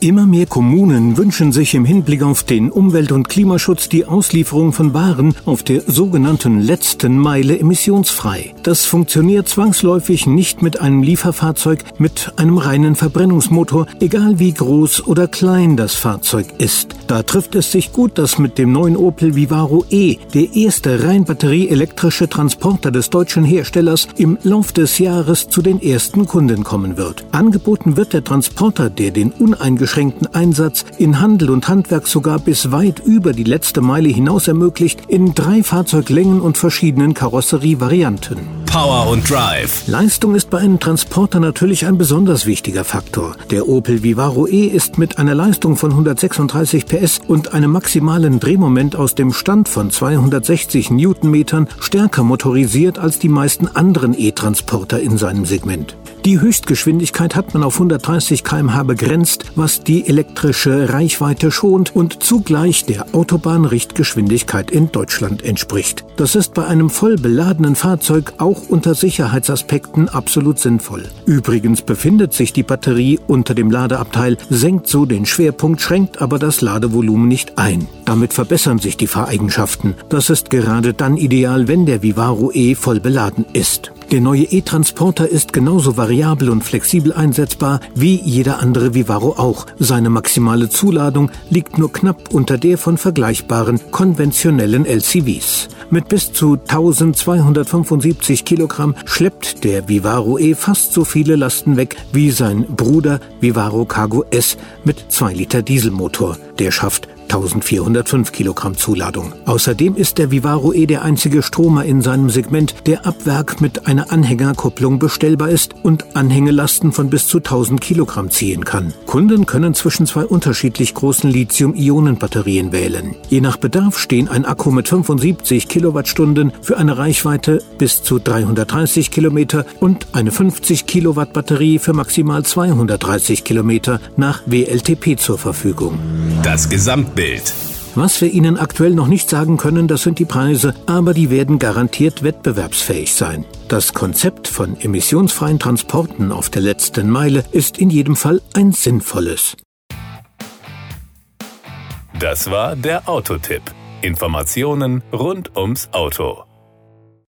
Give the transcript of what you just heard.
Immer mehr Kommunen wünschen sich im Hinblick auf den Umwelt- und Klimaschutz die Auslieferung von Waren auf der sogenannten letzten Meile emissionsfrei. Das funktioniert zwangsläufig nicht mit einem Lieferfahrzeug mit einem reinen Verbrennungsmotor, egal wie groß oder klein das Fahrzeug ist. Da trifft es sich gut, dass mit dem neuen Opel Vivaro E der erste rein batterieelektrische Transporter des deutschen Herstellers im Lauf des Jahres zu den ersten Kunden kommen wird. Angeboten wird der Transporter, der den uneingeschränkten uneingeschränkten Einsatz in Handel und Handwerk sogar bis weit über die letzte Meile hinaus ermöglicht, in drei Fahrzeuglängen und verschiedenen Karosserievarianten. Power und Drive. Leistung ist bei einem Transporter natürlich ein besonders wichtiger Faktor. Der Opel Vivaro E ist mit einer Leistung von 136 PS und einem maximalen Drehmoment aus dem Stand von 260 Newtonmetern stärker motorisiert als die meisten anderen E-Transporter in seinem Segment. Die Höchstgeschwindigkeit hat man auf 130 km/h begrenzt, was die elektrische Reichweite schont und zugleich der Autobahnrichtgeschwindigkeit in Deutschland entspricht. Das ist bei einem voll beladenen Fahrzeug auch unter Sicherheitsaspekten absolut sinnvoll. Übrigens befindet sich die Batterie unter dem Ladeabteil, senkt so den Schwerpunkt, schränkt aber das Ladevolumen nicht ein. Damit verbessern sich die Fahreigenschaften. Das ist gerade dann ideal, wenn der Vivaro E voll beladen ist. Der neue E-Transporter ist genauso variabel und flexibel einsetzbar wie jeder andere Vivaro auch. Seine maximale Zuladung liegt nur knapp unter der von vergleichbaren konventionellen LCVs. Mit bis zu 1275 Kilogramm schleppt der Vivaro E fast so viele Lasten weg wie sein Bruder Vivaro Cargo S mit 2 Liter Dieselmotor. Der schafft 1405 Kilogramm Zuladung. Außerdem ist der Vivaro E der einzige Stromer in seinem Segment, der ab Werk mit einer Anhängerkupplung bestellbar ist und Anhängelasten von bis zu 1000 Kilogramm ziehen kann. Kunden können zwischen zwei unterschiedlich großen Lithium-Ionen-Batterien wählen. Je nach Bedarf stehen ein Akku mit 75 Kilowattstunden für eine Reichweite bis zu 330 Kilometer und eine 50 Kilowatt Batterie für maximal 230 Kilometer nach WLTP zur Verfügung. Das Gesamtbild. Was wir Ihnen aktuell noch nicht sagen können, das sind die Preise, aber die werden garantiert wettbewerbsfähig sein. Das Konzept von emissionsfreien Transporten auf der letzten Meile ist in jedem Fall ein sinnvolles. Das war der Autotipp. Informationen rund ums Auto.